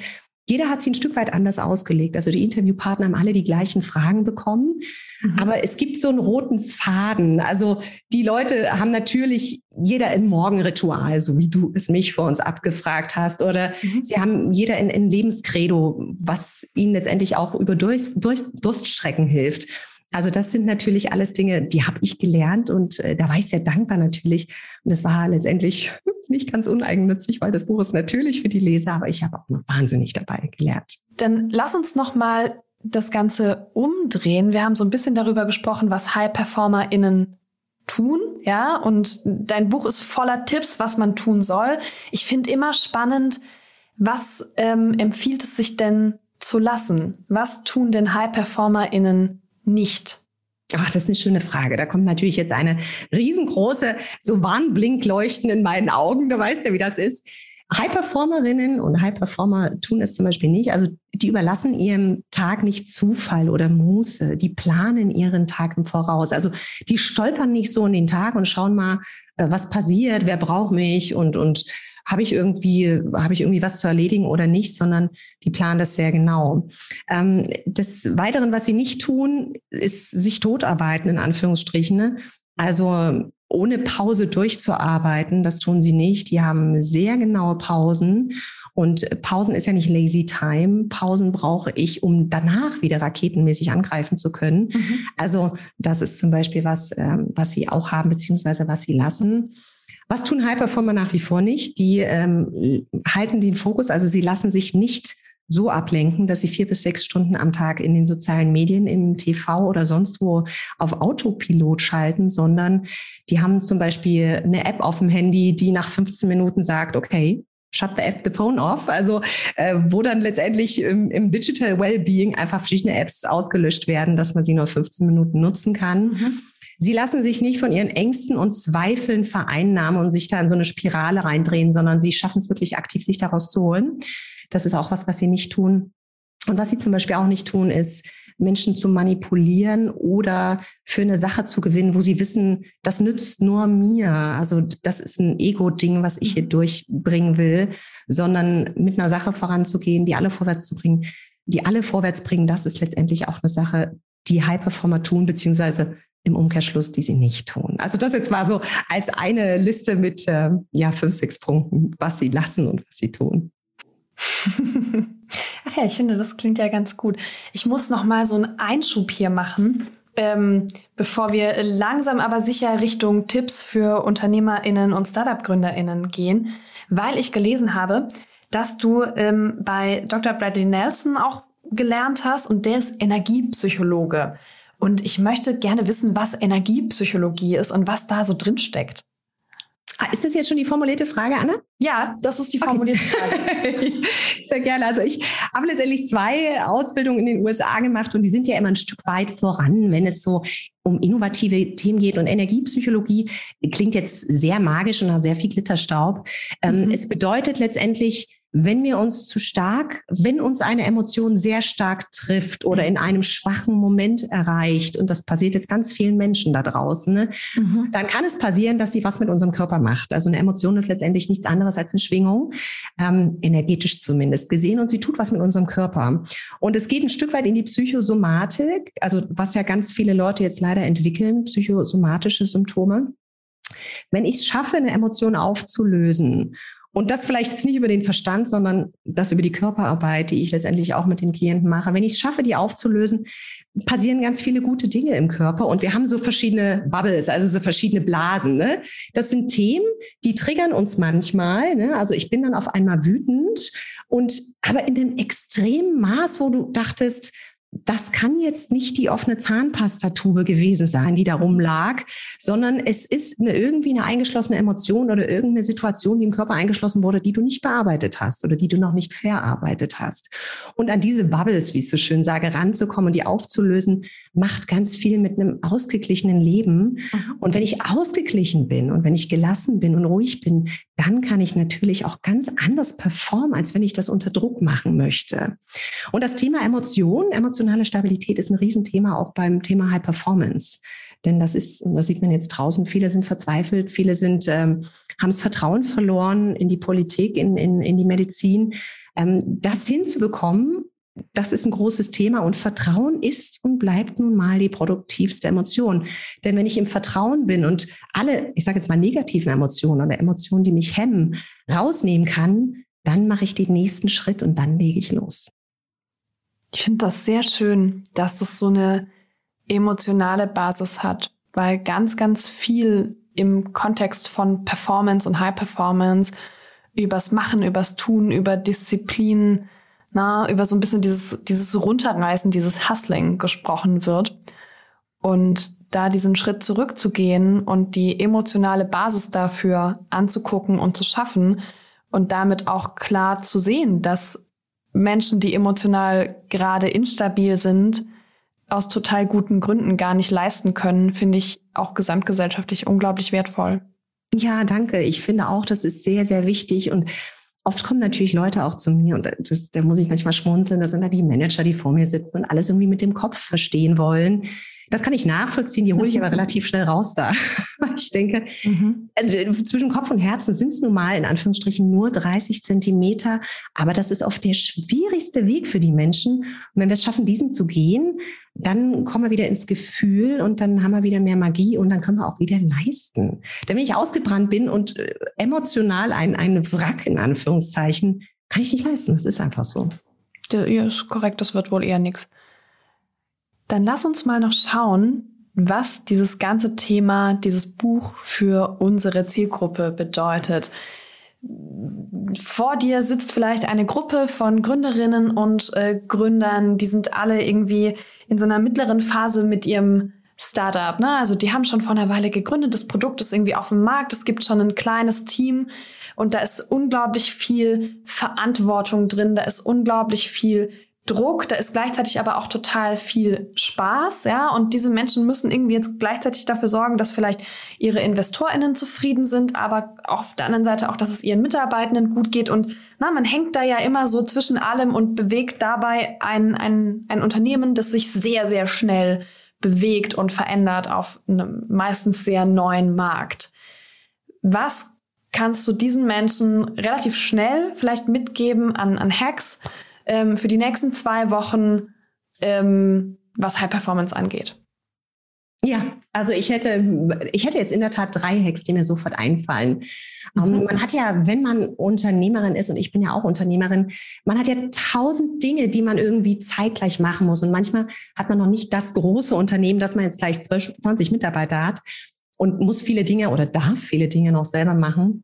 jeder hat sie ein Stück weit anders ausgelegt. Also die Interviewpartner haben alle die gleichen Fragen bekommen. Mhm. Aber es gibt so einen roten Faden. Also die Leute haben natürlich jeder ein Morgenritual, so wie du es mich vor uns abgefragt hast. Oder mhm. sie haben jeder ein, ein Lebenskredo, was ihnen letztendlich auch über Durst, Durst, Durststrecken hilft. Also das sind natürlich alles Dinge, die habe ich gelernt und äh, da war ich sehr dankbar natürlich. Und das war letztendlich nicht ganz uneigennützig, weil das Buch ist natürlich für die Leser, aber ich habe auch noch wahnsinnig dabei gelernt. Dann lass uns noch mal das Ganze umdrehen. Wir haben so ein bisschen darüber gesprochen, was High-PerformerInnen tun, ja, und dein Buch ist voller Tipps, was man tun soll. Ich finde immer spannend, was ähm, empfiehlt es sich denn zu lassen? Was tun denn High-PerformerInnen nicht? Ach, das ist eine schöne Frage. Da kommt natürlich jetzt eine riesengroße, so Warnblinkleuchten in meinen Augen. Du weißt ja, wie das ist. High-Performerinnen und High-Performer tun es zum Beispiel nicht. Also die überlassen ihrem Tag nicht Zufall oder Muße. Die planen ihren Tag im Voraus. Also die stolpern nicht so in den Tag und schauen mal, äh, was passiert, wer braucht mich und, und habe ich irgendwie, habe ich irgendwie was zu erledigen oder nicht, sondern die planen das sehr genau. Ähm, des Weiteren, was sie nicht tun, ist sich totarbeiten, in Anführungsstrichen. Ne? Also ohne Pause durchzuarbeiten, das tun sie nicht. Die haben sehr genaue Pausen Und Pausen ist ja nicht lazy time. Pausen brauche ich, um danach wieder raketenmäßig angreifen zu können. Mhm. Also das ist zum Beispiel was, ähm, was sie auch haben, beziehungsweise was sie lassen. Was tun High Performer nach wie vor nicht? Die ähm, halten den Fokus, also sie lassen sich nicht so ablenken, dass sie vier bis sechs Stunden am Tag in den sozialen Medien, im TV oder sonst wo auf Autopilot schalten, sondern die haben zum Beispiel eine App auf dem Handy, die nach 15 Minuten sagt, okay, shut the, the phone off, also äh, wo dann letztendlich im, im Digital Wellbeing einfach verschiedene Apps ausgelöscht werden, dass man sie nur 15 Minuten nutzen kann. Mhm. Sie lassen sich nicht von ihren Ängsten und Zweifeln vereinnahmen und sich da in so eine Spirale reindrehen, sondern sie schaffen es wirklich aktiv, sich daraus zu holen. Das ist auch was, was sie nicht tun. Und was sie zum Beispiel auch nicht tun, ist, Menschen zu manipulieren oder für eine Sache zu gewinnen, wo sie wissen, das nützt nur mir. Also das ist ein Ego-Ding, was ich hier durchbringen will, sondern mit einer Sache voranzugehen, die alle vorwärts zu bringen, die alle vorwärts bringen, das ist letztendlich auch eine Sache, die High-Performer tun, beziehungsweise im Umkehrschluss, die sie nicht tun. Also das jetzt mal so als eine Liste mit äh, ja fünf, sechs Punkten, was sie lassen und was sie tun. Ach ja, ich finde, das klingt ja ganz gut. Ich muss noch mal so einen Einschub hier machen, ähm, bevor wir langsam aber sicher Richtung Tipps für UnternehmerInnen und Startup-GründerInnen gehen, weil ich gelesen habe, dass du ähm, bei Dr. Bradley Nelson auch gelernt hast und der ist Energiepsychologe. Und ich möchte gerne wissen, was Energiepsychologie ist und was da so drin steckt. Ah, ist das jetzt schon die formulierte Frage, Anna? Ja, das ist die formulierte Frage. Sehr gerne. Also ich habe letztendlich zwei Ausbildungen in den USA gemacht und die sind ja immer ein Stück weit voran, wenn es so um innovative Themen geht. Und Energiepsychologie klingt jetzt sehr magisch und hat sehr viel Glitterstaub. Ähm, mhm. Es bedeutet letztendlich, wenn wir uns zu stark, wenn uns eine Emotion sehr stark trifft oder in einem schwachen Moment erreicht, und das passiert jetzt ganz vielen Menschen da draußen, ne, mhm. dann kann es passieren, dass sie was mit unserem Körper macht. Also eine Emotion ist letztendlich nichts anderes als eine Schwingung, ähm, energetisch zumindest gesehen, und sie tut was mit unserem Körper. Und es geht ein Stück weit in die Psychosomatik, also was ja ganz viele Leute jetzt leider entwickeln, psychosomatische Symptome. Wenn ich es schaffe, eine Emotion aufzulösen und das vielleicht jetzt nicht über den Verstand, sondern das über die Körperarbeit, die ich letztendlich auch mit den Klienten mache. Wenn ich es schaffe, die aufzulösen, passieren ganz viele gute Dinge im Körper. Und wir haben so verschiedene Bubbles, also so verschiedene Blasen. Ne? Das sind Themen, die triggern uns manchmal. Ne? Also ich bin dann auf einmal wütend und aber in dem extremen Maß, wo du dachtest, das kann jetzt nicht die offene Zahnpastatube gewesen sein, die da rumlag, sondern es ist eine, irgendwie eine eingeschlossene Emotion oder irgendeine Situation, die im Körper eingeschlossen wurde, die du nicht bearbeitet hast oder die du noch nicht verarbeitet hast. Und an diese Bubbles, wie ich so schön sage, ranzukommen und die aufzulösen, macht ganz viel mit einem ausgeglichenen Leben. Mhm. Und wenn ich ausgeglichen bin und wenn ich gelassen bin und ruhig bin, dann kann ich natürlich auch ganz anders performen, als wenn ich das unter Druck machen möchte. Und das Thema Emotion, emotionale Stabilität ist ein Riesenthema auch beim Thema High Performance. Denn das ist, das sieht man jetzt draußen, viele sind verzweifelt, viele sind, ähm, haben das Vertrauen verloren in die Politik, in, in, in die Medizin. Ähm, das hinzubekommen, das ist ein großes Thema und Vertrauen ist und bleibt nun mal die produktivste Emotion. Denn wenn ich im Vertrauen bin und alle, ich sage jetzt mal negativen Emotionen oder Emotionen, die mich hemmen, rausnehmen kann, dann mache ich den nächsten Schritt und dann lege ich los. Ich finde das sehr schön, dass das so eine emotionale Basis hat, weil ganz, ganz viel im Kontext von Performance und High Performance übers Machen, übers Tun, über Disziplin, na, über so ein bisschen dieses, dieses Runterreißen, dieses Hustling gesprochen wird. Und da diesen Schritt zurückzugehen und die emotionale Basis dafür anzugucken und zu schaffen und damit auch klar zu sehen, dass Menschen, die emotional gerade instabil sind, aus total guten Gründen gar nicht leisten können, finde ich auch gesamtgesellschaftlich unglaublich wertvoll. Ja, danke. Ich finde auch, das ist sehr, sehr wichtig und Oft kommen natürlich Leute auch zu mir und das, da muss ich manchmal schmunzeln. Da sind da die Manager, die vor mir sitzen und alles irgendwie mit dem Kopf verstehen wollen. Das kann ich nachvollziehen, die hole ich aber relativ schnell raus da. ich denke, mhm. also zwischen Kopf und Herzen sind es nun mal in Anführungsstrichen nur 30 Zentimeter, aber das ist oft der schwierigste Weg für die Menschen. Und wenn wir es schaffen, diesen zu gehen, dann kommen wir wieder ins Gefühl und dann haben wir wieder mehr Magie und dann können wir auch wieder leisten. Denn wenn ich ausgebrannt bin und äh, emotional ein, ein Wrack in Anführungszeichen, kann ich nicht leisten. Das ist einfach so. Ja, ist korrekt, das wird wohl eher nichts. Dann lass uns mal noch schauen, was dieses ganze Thema, dieses Buch für unsere Zielgruppe bedeutet. Vor dir sitzt vielleicht eine Gruppe von Gründerinnen und äh, Gründern, die sind alle irgendwie in so einer mittleren Phase mit ihrem Startup. Ne? Also die haben schon vor einer Weile gegründet, das Produkt ist irgendwie auf dem Markt, es gibt schon ein kleines Team und da ist unglaublich viel Verantwortung drin, da ist unglaublich viel Druck, da ist gleichzeitig aber auch total viel Spaß, ja. Und diese Menschen müssen irgendwie jetzt gleichzeitig dafür sorgen, dass vielleicht ihre InvestorInnen zufrieden sind, aber auf der anderen Seite auch, dass es ihren Mitarbeitenden gut geht. Und na, man hängt da ja immer so zwischen allem und bewegt dabei ein, ein, ein Unternehmen, das sich sehr, sehr schnell bewegt und verändert auf einem meistens sehr neuen Markt. Was kannst du diesen Menschen relativ schnell vielleicht mitgeben an, an Hacks, ähm, für die nächsten zwei Wochen, ähm, was High Performance angeht? Ja, also ich hätte, ich hätte jetzt in der Tat drei Hacks, die mir sofort einfallen. Ähm, mhm. man hat ja, wenn man Unternehmerin ist, und ich bin ja auch Unternehmerin, man hat ja tausend Dinge, die man irgendwie zeitgleich machen muss. Und manchmal hat man noch nicht das große Unternehmen, dass man jetzt gleich 12, 20 Mitarbeiter hat und muss viele Dinge oder darf viele Dinge noch selber machen.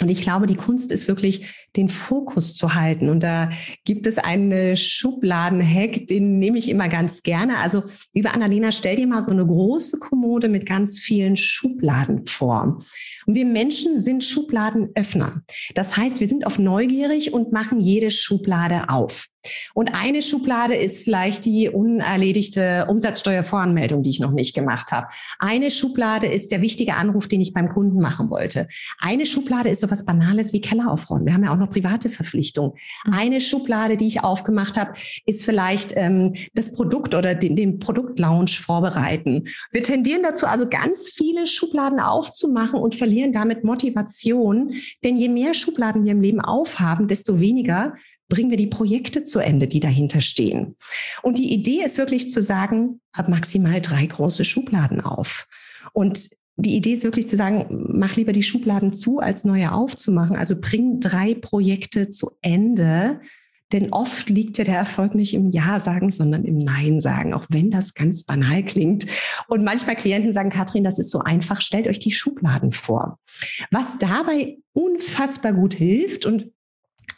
Und ich glaube, die Kunst ist wirklich, den Fokus zu halten. Und da gibt es einen Schubladenhack, den nehme ich immer ganz gerne. Also, liebe Annalena, stell dir mal so eine große Kommode mit ganz vielen Schubladen vor. Und wir Menschen sind Schubladenöffner. Das heißt, wir sind auf neugierig und machen jede Schublade auf. Und eine Schublade ist vielleicht die unerledigte Umsatzsteuervoranmeldung, die ich noch nicht gemacht habe. Eine Schublade ist der wichtige Anruf, den ich beim Kunden machen wollte. Eine Schublade ist sowas Banales wie Keller aufräumen. Wir haben ja auch noch private Verpflichtungen. Mhm. Eine Schublade, die ich aufgemacht habe, ist vielleicht ähm, das Produkt oder den, den Produktlaunch vorbereiten. Wir tendieren dazu also ganz viele Schubladen aufzumachen und verlieren damit Motivation. Denn je mehr Schubladen wir im Leben aufhaben, desto weniger bringen wir die Projekte zu Ende, die dahinter stehen. Und die Idee ist wirklich zu sagen, hab maximal drei große Schubladen auf. Und die Idee ist wirklich zu sagen, mach lieber die Schubladen zu, als neue aufzumachen. Also bring drei Projekte zu Ende. Denn oft liegt ja der Erfolg nicht im Ja sagen, sondern im Nein sagen, auch wenn das ganz banal klingt. Und manchmal Klienten sagen, Katrin, das ist so einfach, stellt euch die Schubladen vor. Was dabei unfassbar gut hilft und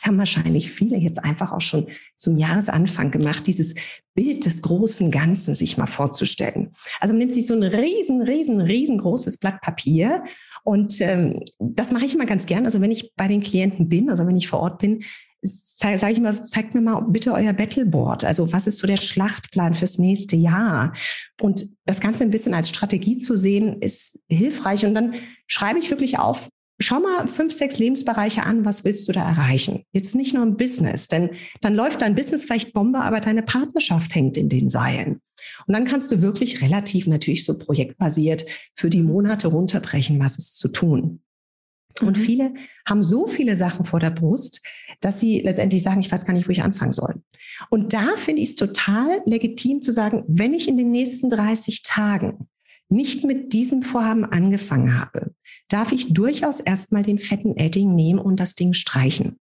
das haben wahrscheinlich viele jetzt einfach auch schon zum Jahresanfang gemacht, dieses Bild des großen Ganzen sich mal vorzustellen. Also man nimmt sich so ein riesen, riesen, riesengroßes Blatt Papier und ähm, das mache ich immer ganz gern. Also wenn ich bei den Klienten bin, also wenn ich vor Ort bin, sage ich immer, zeigt mir mal bitte euer Battleboard. Also was ist so der Schlachtplan fürs nächste Jahr? Und das Ganze ein bisschen als Strategie zu sehen, ist hilfreich. Und dann schreibe ich wirklich auf, schau mal fünf, sechs Lebensbereiche an, was willst du da erreichen? Jetzt nicht nur im Business, denn dann läuft dein Business vielleicht Bombe, aber deine Partnerschaft hängt in den Seilen. Und dann kannst du wirklich relativ natürlich so projektbasiert für die Monate runterbrechen, was ist zu tun. Und mhm. viele haben so viele Sachen vor der Brust, dass sie letztendlich sagen, ich weiß gar nicht, wo ich anfangen soll. Und da finde ich es total legitim zu sagen, wenn ich in den nächsten 30 Tagen nicht mit diesem Vorhaben angefangen habe, darf ich durchaus erstmal den fetten Edding nehmen und das Ding streichen.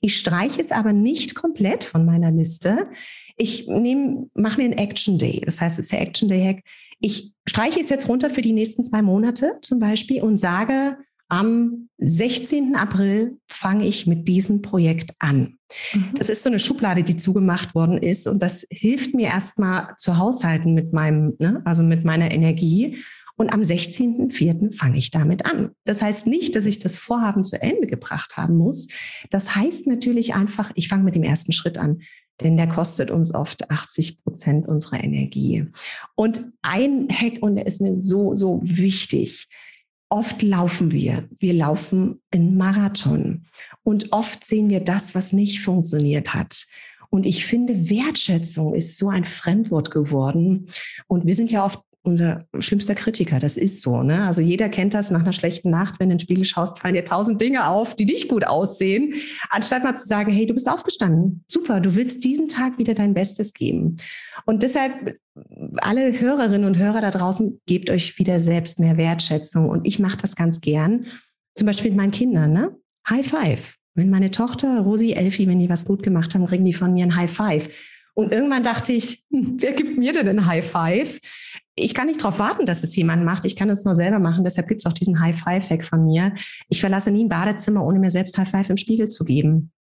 Ich streiche es aber nicht komplett von meiner Liste. Ich nehme, mache mir einen Action Day. Das heißt, es ist der Action Day Hack. Ich streiche es jetzt runter für die nächsten zwei Monate zum Beispiel und sage, am 16. April fange ich mit diesem Projekt an. Mhm. Das ist so eine Schublade, die zugemacht worden ist und das hilft mir erstmal zu haushalten mit meinem, ne, also mit meiner Energie. Und am 16.04. fange ich damit an. Das heißt nicht, dass ich das Vorhaben zu Ende gebracht haben muss. Das heißt natürlich einfach, ich fange mit dem ersten Schritt an denn der kostet uns oft 80 Prozent unserer Energie. Und ein Hack, und der ist mir so, so wichtig, Oft laufen wir. Wir laufen in Marathon. Und oft sehen wir das, was nicht funktioniert hat. Und ich finde, Wertschätzung ist so ein Fremdwort geworden. Und wir sind ja oft unser schlimmster Kritiker. Das ist so. Ne? Also jeder kennt das nach einer schlechten Nacht, wenn du in den Spiegel schaust, fallen dir tausend Dinge auf, die nicht gut aussehen, anstatt mal zu sagen, hey, du bist aufgestanden. Super, du willst diesen Tag wieder dein Bestes geben. Und deshalb, alle Hörerinnen und Hörer da draußen, gebt euch wieder selbst mehr Wertschätzung. Und ich mache das ganz gern. Zum Beispiel mit meinen Kindern. Ne? High Five. Wenn meine Tochter, Rosi, Elfi, wenn die was gut gemacht haben, kriegen die von mir ein High Five. Und irgendwann dachte ich, wer gibt mir denn ein High Five? Ich kann nicht darauf warten, dass es jemand macht. Ich kann es nur selber machen. Deshalb gibt es auch diesen High Five-Hack von mir. Ich verlasse nie ein Badezimmer, ohne mir selbst High Five im Spiegel zu geben.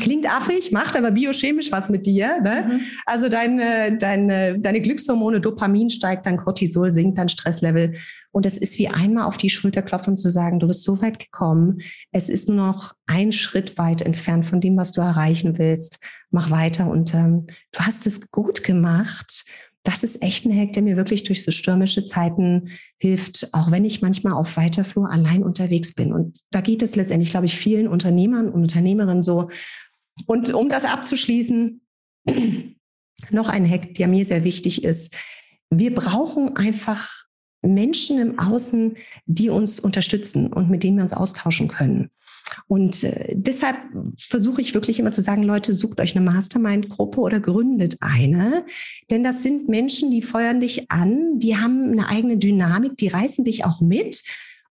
Klingt affig, macht aber biochemisch was mit dir. Ne? Mhm. Also deine, deine, deine Glückshormone, Dopamin steigt, dein Cortisol sinkt, dein Stresslevel. Und es ist wie einmal auf die Schulter klopfen zu sagen, du bist so weit gekommen. Es ist nur noch ein Schritt weit entfernt von dem, was du erreichen willst. Mach weiter und ähm, du hast es gut gemacht das ist echt ein Hack, der mir wirklich durch so stürmische Zeiten hilft, auch wenn ich manchmal auf weiter Flur allein unterwegs bin. Und da geht es letztendlich, glaube ich, vielen Unternehmern und Unternehmerinnen so. Und um das abzuschließen, noch ein Hack, der mir sehr wichtig ist. Wir brauchen einfach Menschen im Außen, die uns unterstützen und mit denen wir uns austauschen können. Und äh, deshalb versuche ich wirklich immer zu sagen, Leute, sucht euch eine Mastermind-Gruppe oder gründet eine. Denn das sind Menschen, die feuern dich an, die haben eine eigene Dynamik, die reißen dich auch mit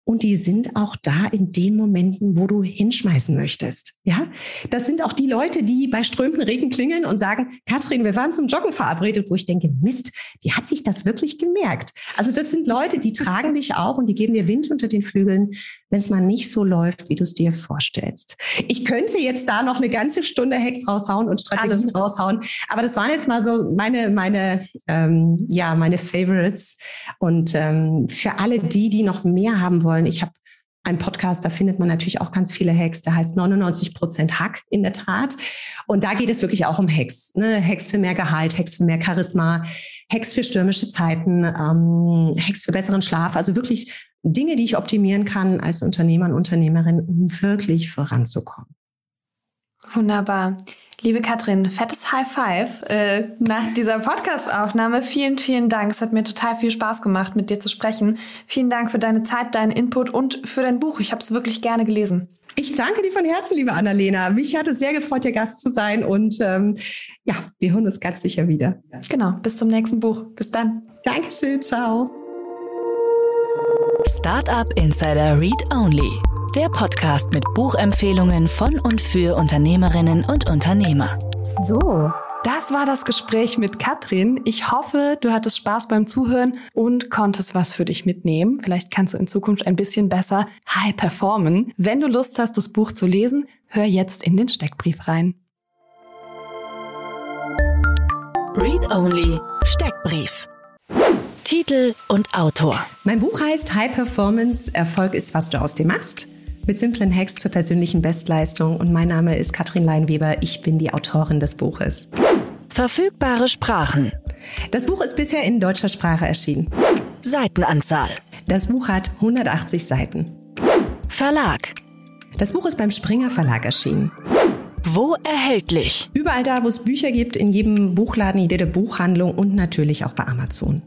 und die sind auch da in den Momenten, wo du hinschmeißen möchtest. Ja, das sind auch die Leute, die bei strömenden Regen klingeln und sagen, Katrin, wir waren zum Joggen verabredet, wo ich denke, Mist, die hat sich das wirklich gemerkt. Also das sind Leute, die tragen dich auch und die geben dir Wind unter den Flügeln, wenn es mal nicht so läuft, wie du es dir vorstellst. Ich könnte jetzt da noch eine ganze Stunde Hacks raushauen und Strategien Alles. raushauen, aber das waren jetzt mal so meine, meine, ähm, ja, meine Favorites. Und ähm, für alle die, die noch mehr haben wollen, wollen. Ich habe einen Podcast, da findet man natürlich auch ganz viele Hacks. Der heißt 99 Prozent Hack in der Tat. Und da geht es wirklich auch um Hacks. Ne? Hacks für mehr Gehalt, Hacks für mehr Charisma, Hacks für stürmische Zeiten, ähm, Hacks für besseren Schlaf. Also wirklich Dinge, die ich optimieren kann als Unternehmer und Unternehmerin, um wirklich voranzukommen. Wunderbar. Liebe Katrin, fettes High Five äh, nach dieser Podcast-Aufnahme. Vielen, vielen Dank. Es hat mir total viel Spaß gemacht, mit dir zu sprechen. Vielen Dank für deine Zeit, deinen Input und für dein Buch. Ich habe es wirklich gerne gelesen. Ich danke dir von Herzen, liebe Annalena. Mich hat es sehr gefreut, dir Gast zu sein. Und ähm, ja, wir hören uns ganz sicher wieder. Genau, bis zum nächsten Buch. Bis dann. Dankeschön, ciao. Startup Insider Read Only der Podcast mit Buchempfehlungen von und für Unternehmerinnen und Unternehmer. So, das war das Gespräch mit Katrin. Ich hoffe, du hattest Spaß beim Zuhören und konntest was für dich mitnehmen. Vielleicht kannst du in Zukunft ein bisschen besser high performen. Wenn du Lust hast, das Buch zu lesen, hör jetzt in den Steckbrief rein. Read Only Steckbrief. Titel und Autor. Mein Buch heißt High Performance. Erfolg ist, was du aus dem machst mit simplen Hacks zur persönlichen Bestleistung. Und mein Name ist Katrin Leinweber. Ich bin die Autorin des Buches. Verfügbare Sprachen. Das Buch ist bisher in deutscher Sprache erschienen. Seitenanzahl. Das Buch hat 180 Seiten. Verlag. Das Buch ist beim Springer Verlag erschienen. Wo erhältlich? Überall da, wo es Bücher gibt, in jedem Buchladen, jede Buchhandlung und natürlich auch bei Amazon.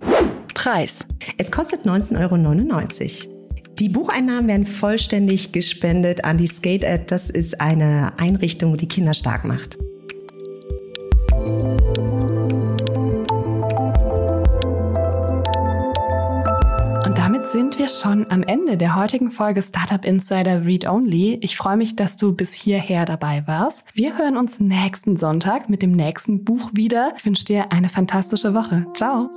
Preis. Es kostet 19,99 Euro. Die Bucheinnahmen werden vollständig gespendet an die Skate Ad. Das ist eine Einrichtung, die Kinder stark macht. Und damit sind wir schon am Ende der heutigen Folge Startup Insider Read Only. Ich freue mich, dass du bis hierher dabei warst. Wir hören uns nächsten Sonntag mit dem nächsten Buch wieder. Ich wünsche dir eine fantastische Woche. Ciao.